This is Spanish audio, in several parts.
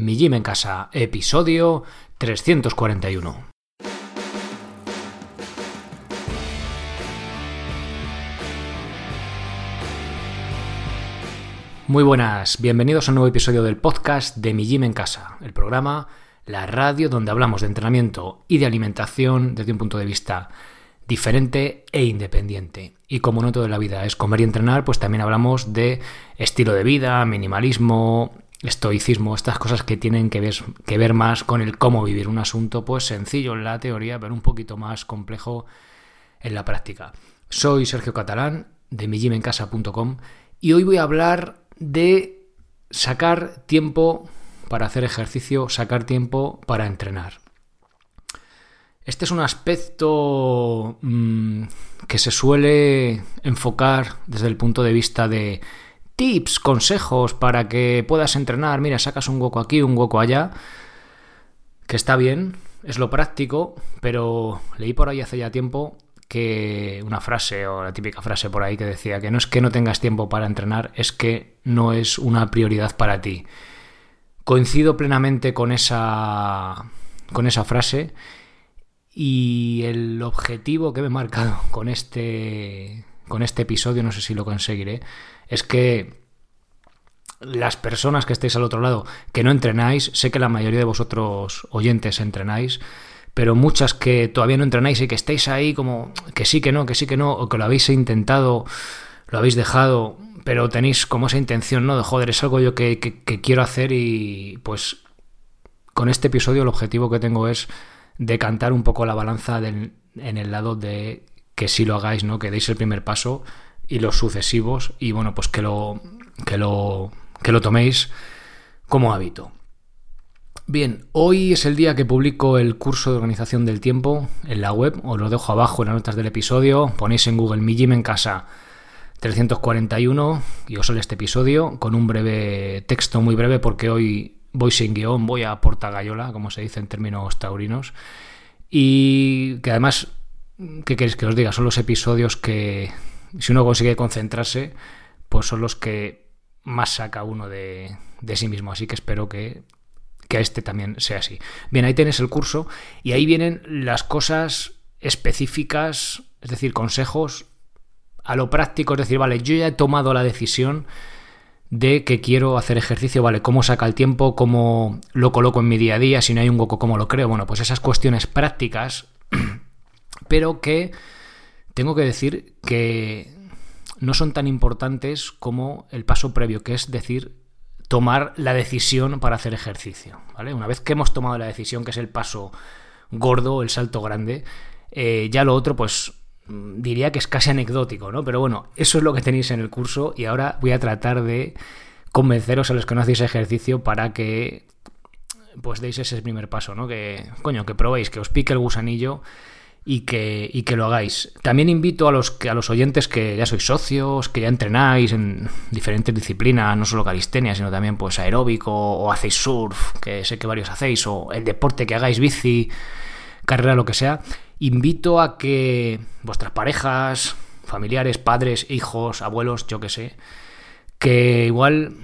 Mi Gym en Casa, episodio 341. Muy buenas, bienvenidos a un nuevo episodio del podcast de Mi Gym en Casa, el programa, la radio donde hablamos de entrenamiento y de alimentación desde un punto de vista diferente e independiente. Y como no toda la vida es comer y entrenar, pues también hablamos de estilo de vida, minimalismo, estoicismo, estas cosas que tienen que ver, que ver más con el cómo vivir un asunto, pues sencillo en la teoría, pero un poquito más complejo en la práctica. Soy Sergio Catalán de mijimencasa.com y hoy voy a hablar de sacar tiempo para hacer ejercicio, sacar tiempo para entrenar. Este es un aspecto mmm, que se suele enfocar desde el punto de vista de tips, consejos para que puedas entrenar. Mira, sacas un hueco aquí, un hueco allá, que está bien, es lo práctico, pero leí por ahí hace ya tiempo que una frase o la típica frase por ahí que decía que no es que no tengas tiempo para entrenar, es que no es una prioridad para ti. Coincido plenamente con esa con esa frase y el objetivo que me he marcado con este, con este episodio, no sé si lo conseguiré, es que las personas que estéis al otro lado, que no entrenáis, sé que la mayoría de vosotros oyentes entrenáis, pero muchas que todavía no entrenáis y que estáis ahí como que sí, que no, que sí, que no, o que lo habéis intentado, lo habéis dejado, pero tenéis como esa intención, ¿no? De joder, es algo yo que, quiero hacer y pues con este episodio el objetivo que tengo es decantar un poco la balanza en el lado de que si lo hagáis, ¿no? Que deis el primer paso y los sucesivos y bueno, pues que lo, que lo, que lo toméis como hábito. Bien, hoy es el día que publico el curso de organización del tiempo en la web, os lo dejo abajo en las notas del episodio, ponéis en Google Mi Gym en casa 341 y os sale este episodio con un breve texto muy breve porque hoy voy sin guion, voy a portagayola, como se dice en términos taurinos. Y que además, ¿qué queréis que os diga? Son los episodios que, si uno consigue concentrarse, pues son los que más saca uno de, de sí mismo. Así que espero que, que este también sea así. Bien, ahí tenéis el curso y ahí vienen las cosas específicas, es decir, consejos a lo práctico, es decir, vale, yo ya he tomado la decisión de que quiero hacer ejercicio, ¿vale? ¿Cómo saca el tiempo? ¿Cómo lo coloco en mi día a día? Si no hay un hueco, ¿cómo lo creo? Bueno, pues esas cuestiones prácticas, pero que tengo que decir que no son tan importantes como el paso previo, que es decir, tomar la decisión para hacer ejercicio, ¿vale? Una vez que hemos tomado la decisión, que es el paso gordo, el salto grande, eh, ya lo otro, pues Mm, diría que es casi anecdótico, ¿no? Pero bueno, eso es lo que tenéis en el curso y ahora voy a tratar de convenceros a los que no hacéis ejercicio para que pues deis ese primer paso, ¿no? Que, coño, que probéis, que os pique el gusanillo y que, y que lo hagáis. También invito a los, a los oyentes que ya sois socios, que ya entrenáis en diferentes disciplinas, no solo calistenia, sino también pues aeróbico o hacéis surf, que sé que varios hacéis, o el deporte que hagáis bici, carrera, lo que sea invito a que vuestras parejas, familiares, padres, hijos, abuelos, yo que sé, que igual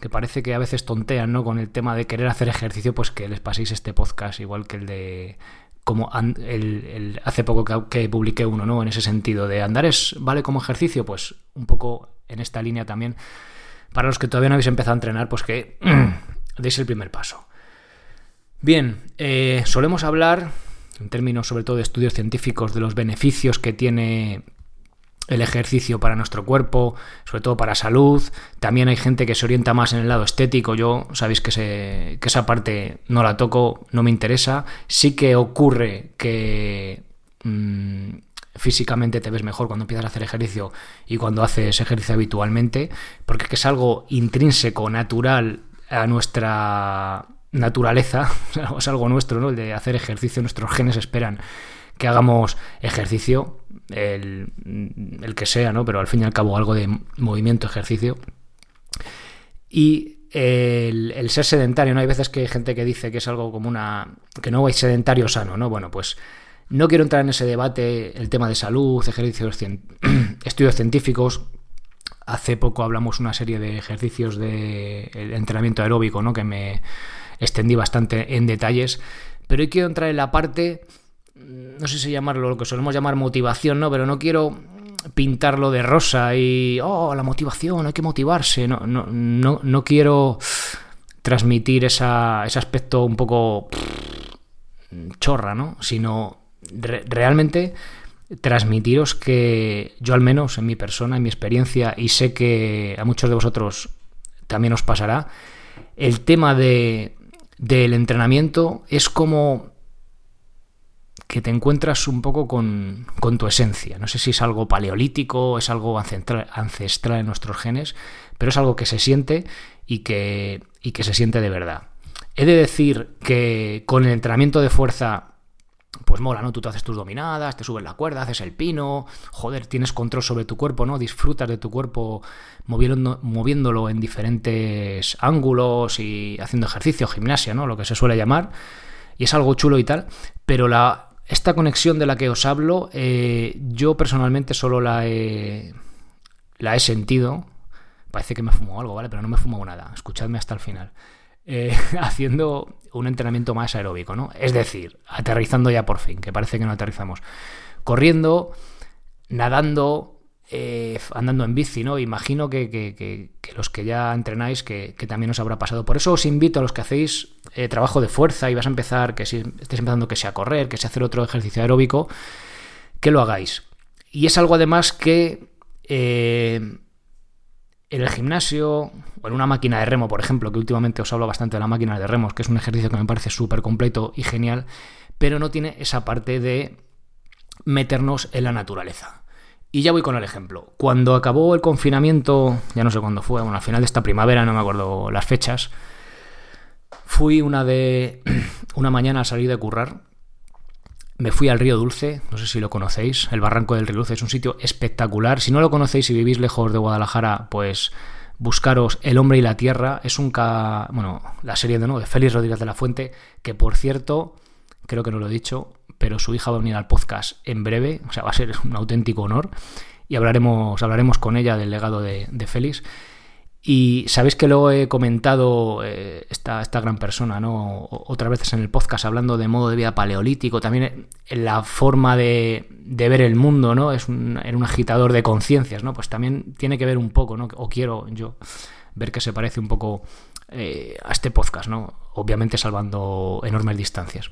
que parece que a veces tontean, ¿no? Con el tema de querer hacer ejercicio, pues que les paséis este podcast, igual que el de como el, hace poco que, que, publiqué uno, ¿no? En ese sentido, de andar es, vale como ejercicio, pues un poco en esta línea también. Para los que todavía no habéis empezado a entrenar, pues que deis el primer paso. Bien, eh, solemos hablar en términos sobre todo de estudios científicos, de los beneficios que tiene el ejercicio para nuestro cuerpo, sobre todo para salud. También hay gente que se orienta más en el lado estético. Yo sabéis que, que esa parte no la toco, no me interesa. Sí que ocurre que mmm, físicamente te ves mejor cuando empiezas a hacer ejercicio y cuando haces ejercicio habitualmente, porque es algo intrínseco, natural a nuestra naturaleza, es algo nuestro, ¿no? El de hacer ejercicio, nuestros genes esperan que hagamos ejercicio, el, el, que sea, ¿no? Pero al fin y al cabo algo de movimiento, ejercicio. Y el, ser sedentario, ¿no? Hay veces que hay gente que dice que es algo como una... que no hay sedentario sano, ¿no? Bueno, pues no quiero entrar en ese debate, el tema de salud, ejercicios, estudios científicos. Hace poco hablamos una serie de ejercicios de entrenamiento aeróbico, ¿no? Que me extendí bastante en detalles, pero hoy quiero entrar en la parte, no sé si llamarlo lo que solemos llamar motivación, ¿no? Pero no quiero pintarlo de rosa y, oh, la motivación, hay que motivarse, no, no, no, no quiero transmitir ese aspecto un poco chorra, ¿no? Sino realmente transmitiros que yo al menos en mi persona, en mi experiencia, y sé que a muchos de vosotros también os pasará, el tema de, del entrenamiento es como que te encuentras un poco con, con, tu esencia. No sé si es algo paleolítico, es algo ancestral, ancestral en nuestros genes, pero es algo que se siente y que, y que se siente de verdad. He de decir que con el entrenamiento de fuerza pues mola, ¿no? Tú te haces tus dominadas, te subes la cuerda, haces el pino, joder, tienes control sobre tu cuerpo, ¿no? Disfrutas de tu cuerpo moviéndolo, moviéndolo en diferentes ángulos y haciendo ejercicio, gimnasia, ¿no? Lo que se suele llamar. Y es algo chulo y tal, pero la, esta conexión de la que os hablo, eh, yo personalmente solo la he, la he sentido. Parece que me fumo algo, ¿vale? Pero no me fumo nada. Escuchadme hasta el final. Eh, haciendo un entrenamiento más aeróbico, ¿no? Es decir, aterrizando ya por fin, que parece que no aterrizamos. Corriendo, nadando, eh, andando en bici, ¿no? Imagino que, los que ya entrenáis, que, también os habrá pasado. Por eso os invito a los que hacéis eh, trabajo de fuerza y vas a empezar, que si estés empezando que sea correr, que sea hacer otro ejercicio aeróbico, que lo hagáis. Y es algo además que en el gimnasio o en una máquina de remo, por ejemplo, que últimamente os hablo bastante de la máquina de remos, que es un ejercicio que me parece súper completo y genial, pero no tiene esa parte de meternos en la naturaleza. Y ya voy con el ejemplo. Cuando acabó el confinamiento, ya no sé cuándo fue, bueno, al final de esta primavera, no me acuerdo las fechas, fui una de una mañana a salir de currar me fui al Río Dulce, no sé si lo conocéis, el Barranco del Río Dulce es un sitio espectacular. Si no lo conocéis y vivís lejos de Guadalajara, pues buscaros El hombre y la tierra. Es un ca... bueno, la serie de, ¿no? de Félix Rodríguez de la Fuente, que por cierto, creo que no lo he dicho, pero su hija va a venir al podcast en breve, o sea, va a ser un auténtico honor y hablaremos, hablaremos con ella del legado de, de Félix. Y sabéis que lo he comentado eh, esta, esta, gran persona, ¿no? Otras veces en el podcast hablando de modo de vida paleolítico, también en la forma de, ver el mundo, ¿no? Es un, un agitador de conciencias, ¿no? Pues también tiene que ver un poco, ¿no? O quiero yo ver que se parece un poco eh, a este podcast, ¿no? Obviamente salvando enormes distancias.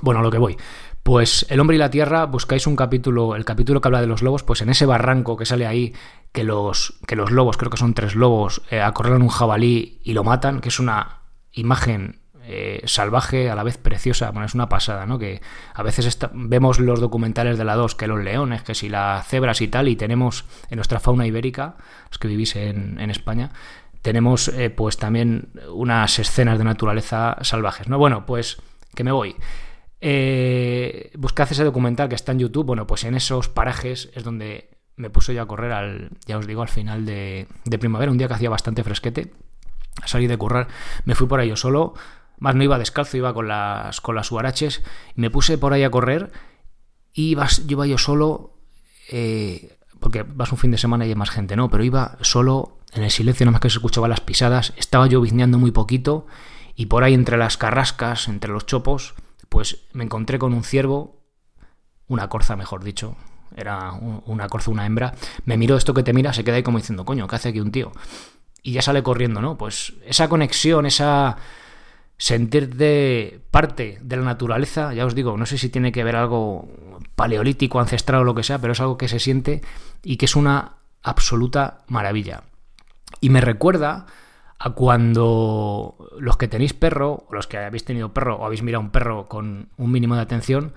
Bueno, a lo que voy. Pues El hombre y la tierra, buscáis un capítulo, el capítulo que habla de los lobos, pues en ese barranco que sale ahí, que los, que los lobos, creo que son tres lobos, eh, acorralan un jabalí y lo matan, que es una imagen eh, salvaje, a la vez preciosa, bueno, es una pasada, ¿no? Que a veces vemos los documentales de la 2, que los leones, que si las cebras y tal, y tenemos en nuestra fauna ibérica, los que vivís en, en España, tenemos eh, pues también unas escenas de naturaleza salvajes, ¿no? Bueno, pues que me voy. Eh, ese documental que está en YouTube. Bueno, pues en esos parajes es donde me puse yo a correr al, ya os digo, al final de, primavera, un día que hacía bastante fresquete. Salí de currar, me fui por ahí yo solo, más no iba descalzo, iba con las, con las huaraches, me puse por ahí a correr y iba, yo iba yo solo, eh, porque vas un fin de semana y hay más gente, ¿no? Pero iba solo, en el silencio, nada más que se escuchaban las pisadas, estaba yo bizneando muy poquito, y por ahí entre las carrascas, entre los chopos, pues me encontré con un ciervo, una corza mejor dicho, era una corza, una hembra, me miró esto que te mira, se queda ahí como diciendo, coño, ¿qué hace aquí un tío? Y ya sale corriendo, ¿no? Pues esa conexión, esa sentirte parte de la naturaleza, ya os digo, no sé si tiene que ver algo paleolítico, ancestral o lo que sea, pero es algo que se siente y que es una absoluta maravilla. Y me recuerda a cuando los que tenéis perro, o los que habéis tenido perro, o habéis mirado un perro con un mínimo de atención,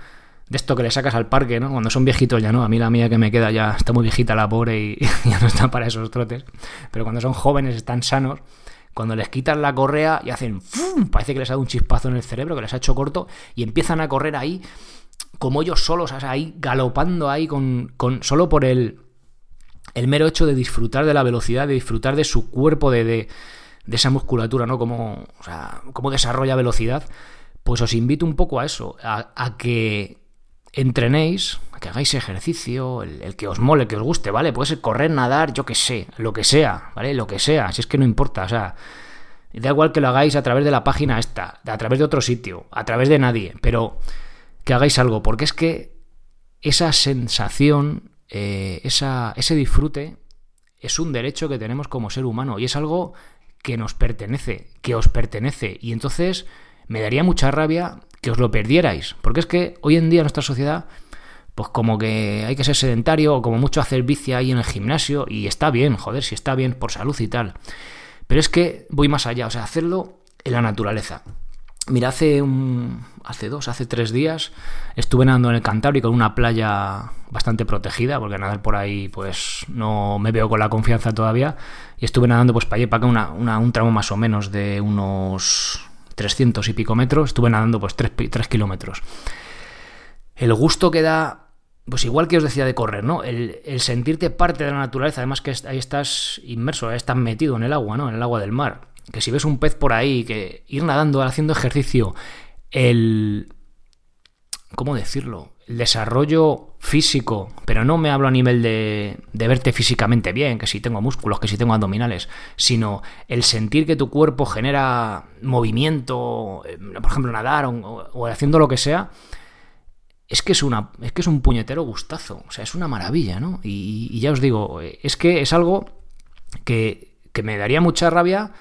de esto que le sacas al parque, ¿no? Cuando son viejitos ya no, a mí la mía que me queda ya está muy viejita la pobre y ya no está para esos trotes, pero cuando son jóvenes, están sanos, cuando les quitan la correa y hacen ¡fum! parece que les ha dado un chispazo en el cerebro, que les ha hecho corto, y empiezan a correr ahí como ellos solos, ahí galopando ahí con, con solo por el, el mero hecho de disfrutar de la velocidad, de disfrutar de su cuerpo, de de esa musculatura, ¿no? Cómo, o sea, cómo desarrolla velocidad, pues os invito un poco a eso, a, que entrenéis, a que hagáis ejercicio, el, que os mole, el que os guste, ¿vale? Puede ser correr, nadar, yo qué sé, lo que sea, ¿vale? Lo que sea, si es que no importa, o sea, Da igual que lo hagáis a través de la página esta, a través de otro sitio, a través de nadie, pero que hagáis algo, porque es que esa sensación, eh, esa, ese disfrute, es un derecho que tenemos como ser humano y es algo que nos pertenece, que os pertenece. Y entonces me daría mucha rabia que os lo perdierais, porque es que hoy en día en nuestra sociedad pues como que hay que ser sedentario o como mucho hacer bici ahí en el gimnasio y está bien, joder, si está bien por salud y tal. Pero es que voy más allá, o sea, hacerlo en la naturaleza. Mira, hace un, hace dos, hace tres días estuve nadando en el Cantábrico en una playa bastante protegida, porque nadar por ahí pues no me veo con la confianza todavía, y estuve nadando pues para allá para acá una, un tramo más o menos de unos 300 y pico metros, estuve nadando pues 3, 3 kilómetros. El gusto que da pues igual que os decía de correr, ¿no? El, sentirte parte de la naturaleza, además que ahí estás inmerso, ahí estás metido en el agua, ¿no? En el agua del mar. Que si ves un pez por ahí, que ir nadando, haciendo ejercicio, el... ¿Cómo decirlo? El desarrollo físico, pero no me hablo a nivel de, de verte físicamente bien, que si tengo músculos, que si tengo abdominales, sino el sentir que tu cuerpo genera movimiento, eh, por ejemplo, nadar o haciendo lo que sea, es que es, una, es que es un puñetero gustazo, o sea, es una maravilla, ¿no? Y, ya os digo, es que es algo que, me daría mucha rabia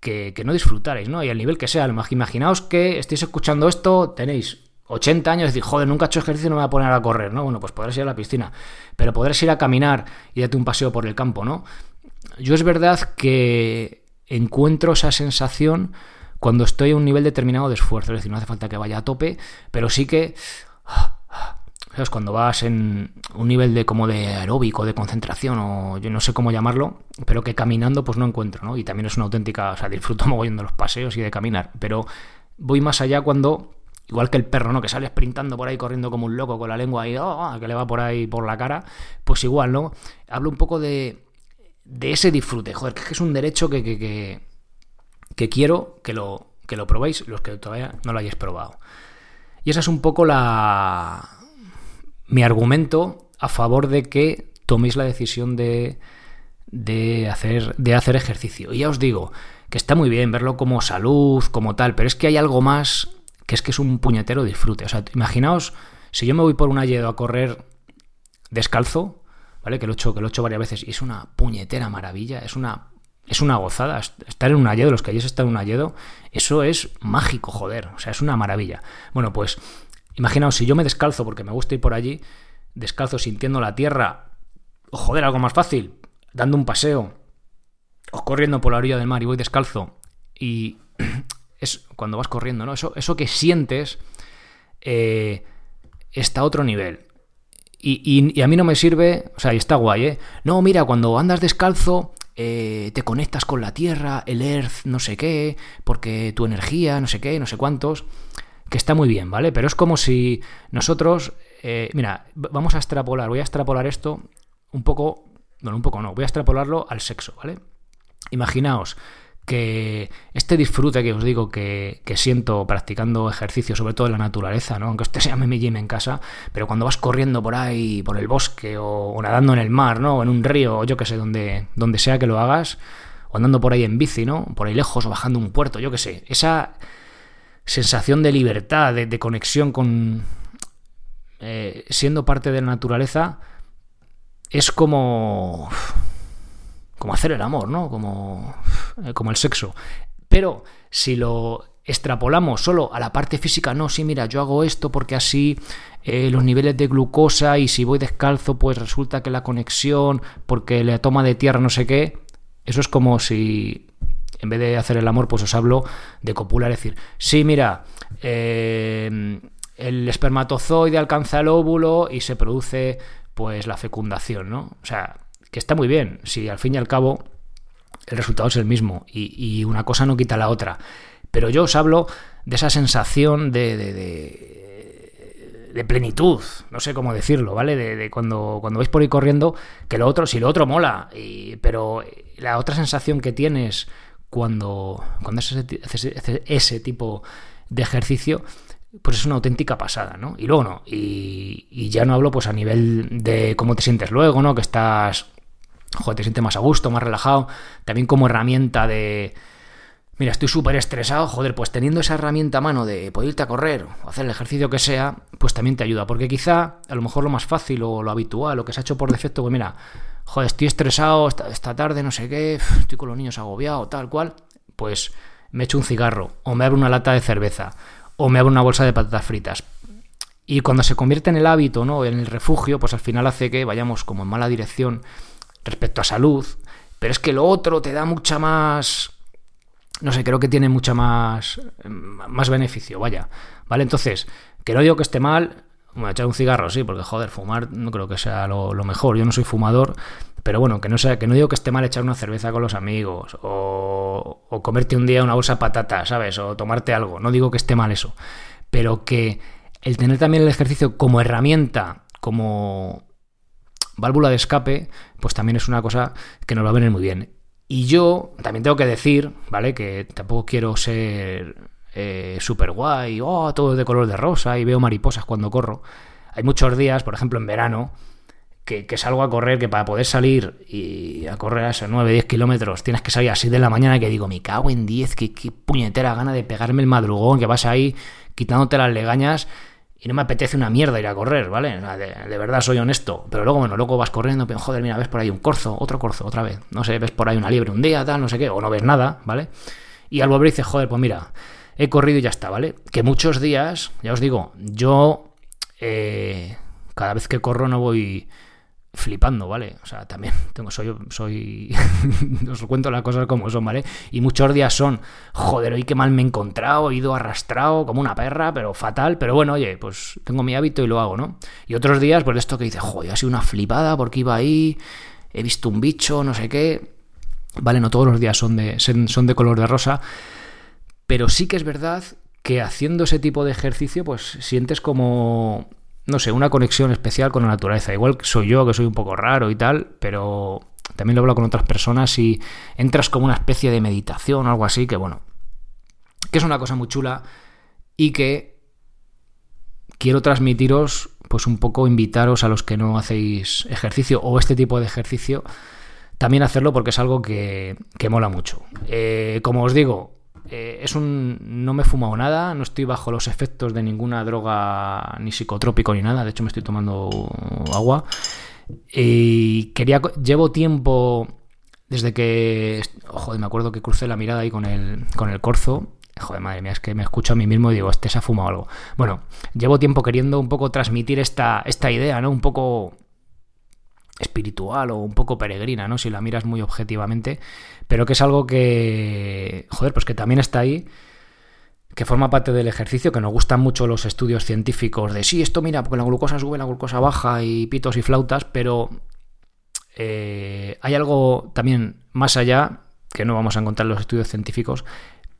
que, no disfrutarais, ¿no? Y al nivel que sea, imaginaos que estéis escuchando esto, tenéis 80 años y decís, joder, nunca he hecho ejercicio, no me voy a poner a correr, ¿no? Bueno, pues podrás ir a la piscina, pero podrás ir a caminar y darte un paseo por el campo, ¿no? Yo es verdad que encuentro esa sensación cuando estoy a un nivel determinado de esfuerzo, es decir, no hace falta que vaya a tope, pero sí que ¿Sabes? Cuando vas en un nivel de como de aeróbico, de concentración, o yo no sé cómo llamarlo, pero que caminando pues no encuentro, ¿no? Y también es una auténtica, o sea, disfruto mogollón de los paseos y de caminar, pero voy más allá cuando, igual que el perro, ¿no? Que sale sprintando por ahí corriendo como un loco con la lengua ahí, oh, que le va por ahí por la cara, pues igual, ¿no? Hablo un poco de, de ese disfrute, joder, que es un derecho que, que, que, que quiero que lo, que lo probéis los que todavía no lo hayáis probado. Y esa es un poco la mi argumento a favor de que toméis la decisión de, de, hacer, de hacer ejercicio. Y ya os digo que está muy bien verlo como salud, como tal, pero es que hay algo más que es que es un puñetero disfrute. O sea, imaginaos, si yo me voy por un alledo a correr descalzo, ¿vale? Que lo he hecho, que hecho varias veces y es una puñetera maravilla, es una es una gozada. Estar en un alledo, los que hayáis estado en un alledo, eso es mágico, joder. O sea, es una maravilla. Bueno, pues imaginaos, si yo me descalzo porque me gusta ir por allí, descalzo sintiendo la tierra, o joder, algo más fácil, dando un paseo, o corriendo por la orilla del mar y voy descalzo, y es cuando vas corriendo, ¿no? Eso, eso que sientes eh, está a otro nivel. Y, y, a mí no me sirve, o sea, y está guay, ¿eh? No, mira, cuando andas descalzo, eh, te conectas con la Tierra, el Earth, no sé qué, porque tu energía, no sé qué, no sé cuántos, que está muy bien, ¿vale? Pero es como si nosotros, eh, mira, vamos a extrapolar, voy a extrapolar esto un poco, bueno, un poco no, voy a extrapolarlo al sexo, ¿vale? Imaginaos que este disfrute que os digo que, siento practicando ejercicio, sobre todo en la naturaleza, ¿no? aunque usted se llame en casa, pero cuando vas corriendo por ahí, por el bosque, o, nadando en el mar, ¿no? o en un río, o yo que sé, donde, donde sea que lo hagas, o andando por ahí en bici, ¿no? por ahí lejos, o bajando un puerto, yo que sé, esa sensación de libertad, de, conexión con... Eh, siendo parte de la naturaleza, es como como hacer el amor, ¿no? Como, eh, como el sexo. Pero si lo extrapolamos solo a la parte física, no, sí, mira, yo hago esto porque así eh, los niveles de glucosa y si voy descalzo, pues resulta que la conexión, porque la toma de tierra, no sé qué, eso es como si en vez de hacer el amor, pues os hablo de copular, es decir, sí, mira, eh, el espermatozoide alcanza el óvulo y se produce pues la fecundación, ¿no? O sea, que está muy bien, si al fin y al cabo el resultado es el mismo y, una cosa no quita la otra. Pero yo os hablo de esa sensación de, de, plenitud, no sé cómo decirlo, ¿vale? De, cuando, cuando vais por ahí corriendo, que lo otro, si lo otro mola, pero la otra sensación que tienes cuando, cuando haces ese, ese tipo de ejercicio, pues es una auténtica pasada, ¿no? Y luego no, y, y, ya no hablo pues a nivel de cómo te sientes luego, ¿no? Que estás joder, te sientes más a gusto, más relajado, también como herramienta de, mira, estoy súper estresado, joder, pues teniendo esa herramienta a mano de poder irte a correr o hacer el ejercicio que sea, pues también te ayuda. Porque quizá, a lo mejor lo más fácil o lo habitual, lo que se ha hecho por defecto, pues mira, joder, estoy estresado esta, tarde, no sé qué, estoy con los niños agobiado, tal cual, pues me echo un cigarro, o me abro una lata de cerveza, o me abro una bolsa de patatas fritas. Y cuando se convierte en el hábito, ¿no? En el refugio, pues al final hace que vayamos como en mala dirección respecto a salud. Pero es que lo otro te da mucha más no sé, creo que tiene mucha más, más beneficio, vaya. ¿Vale? Entonces, que no digo que esté mal, bueno, echar un cigarro, sí, porque joder, fumar no creo que sea lo, mejor. Yo no soy fumador, pero bueno, que no, sea, que no digo que esté mal echar una cerveza con los amigos, o, o comerte un día una bolsa de patatas, ¿sabes? O tomarte algo. No digo que esté mal eso. Pero que el tener también el ejercicio como herramienta, como válvula de escape, pues también es una cosa que nos va a venir muy bien. Y yo también tengo que decir, ¿vale? Que tampoco quiero ser eh, súper guay, oh, todo de color de rosa y veo mariposas cuando corro. Hay muchos días, por ejemplo en verano, que, salgo a correr, que para poder salir y a correr a esos 9, 10 kilómetros tienes que salir así de la mañana que digo, me cago en 10, qué, qué puñetera gana de pegarme el madrugón, que vas ahí quitándote las legañas y no me apetece una mierda ir a correr, ¿vale? De, verdad soy honesto. Pero luego, bueno, luego vas corriendo, pero joder, mira, ves por ahí un corzo, otro corzo, otra vez. No sé, ves por ahí una liebre un día, tal, no sé qué, o no ves nada, ¿vale? Y al volver dices, joder, pues mira, he corrido y ya está, ¿vale? Que muchos días, ya os digo, yo eh, cada vez que corro no voy flipando, ¿vale? O sea, también tengo, soy, soy, os cuento las cosas como son, ¿vale? Y muchos días son, joder, hoy qué mal me he encontrado, he ido arrastrado como una perra, pero fatal, pero bueno, oye, pues tengo mi hábito y lo hago, ¿no? Y otros días, pues esto que dice, joder, ha sido una flipada porque iba ahí, he visto un bicho, no sé qué, ¿vale? No todos los días son de, son de color de rosa, pero sí que es verdad que haciendo ese tipo de ejercicio, pues sientes como no sé, una conexión especial con la naturaleza. Igual soy yo, que soy un poco raro y tal, pero también lo hablo con otras personas y entras como una especie de meditación o algo así, que bueno, que es una cosa muy chula y que quiero transmitiros, pues un poco invitaros a los que no hacéis ejercicio o este tipo de ejercicio, también hacerlo porque es algo que, que mola mucho. Eh, como os digo, eh, es un. No me he fumado nada, no estoy bajo los efectos de ninguna droga ni psicotrópico ni nada. De hecho, me estoy tomando agua. Y quería. Llevo tiempo. Desde que. Joder, me acuerdo que crucé la mirada ahí con el, con el corzo. Joder, madre mía, es que me escucho a mí mismo y digo, este se ha fumado algo. Bueno, llevo tiempo queriendo un poco transmitir esta, esta idea, ¿no? Un poco espiritual o un poco peregrina, ¿no? Si la miras muy objetivamente, pero que es algo que, joder, pues que también está ahí, que forma parte del ejercicio, que nos gustan mucho los estudios científicos de, sí, esto mira, porque la glucosa sube, la glucosa baja y pitos y flautas, pero eh, hay algo también más allá, que no vamos a encontrar en los estudios científicos,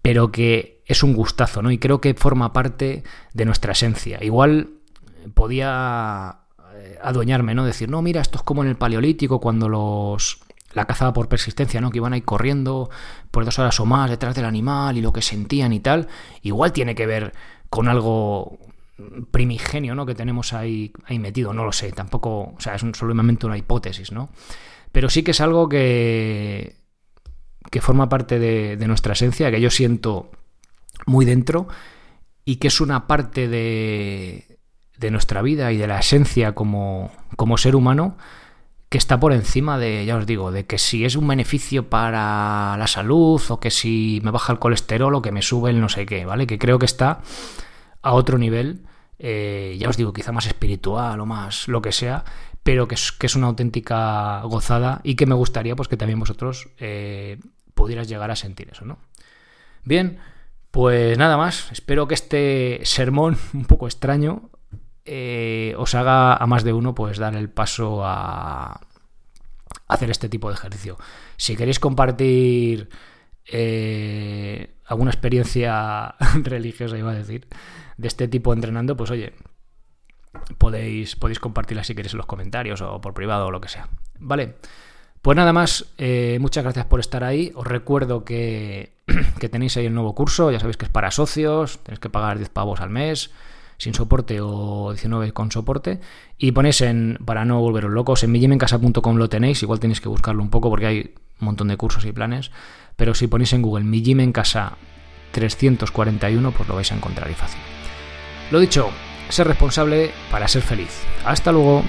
pero que es un gustazo, ¿no? Y creo que forma parte de nuestra esencia. Igual podía adueñarme, ¿no? Decir, no, mira, esto es como en el Paleolítico, cuando los la cazaba por persistencia, ¿no? Que iban ahí corriendo por dos horas o más detrás del animal y lo que sentían y tal. Igual tiene que ver con algo primigenio, ¿no? Que tenemos ahí, ahí metido, no lo sé, tampoco, o sea, es solamente una hipótesis, ¿no? Pero sí que es algo que, que forma parte de nuestra esencia, que yo siento muy dentro y que es una parte de, de nuestra vida y de la esencia como, como ser humano que está por encima de, ya os digo, de que si es un beneficio para la salud o que si me baja el colesterol o que me sube el no sé qué, ¿vale? Que creo que está a otro nivel, eh, ya os digo, quizá más espiritual o más lo que sea, pero que es, que es una auténtica gozada y que me gustaría pues que también vosotros eh, pudieras llegar a sentir eso, ¿no? Bien, pues nada más, espero que este sermón un poco extraño eh, os haga a más de uno pues dar el paso a hacer este tipo de ejercicio. Si queréis compartir eh, alguna experiencia religiosa, iba a decir, de este tipo entrenando, pues oye, podéis, podéis compartirla si queréis en los comentarios o por privado o lo que sea. Vale. Pues nada más, eh, muchas gracias por estar ahí. Os recuerdo que, que, tenéis ahí el nuevo curso, ya sabéis que es para socios, tenéis que pagar 10 pavos al mes sin soporte o 19 con soporte. Y ponéis en, para no volveros locos, en millimencasa.com lo tenéis, igual tenéis que buscarlo un poco porque hay un montón de cursos y planes. Pero si ponéis en Google mi gym en casa 341, pues lo vais a encontrar y fácil. Lo dicho, ser responsable para ser feliz. Hasta luego.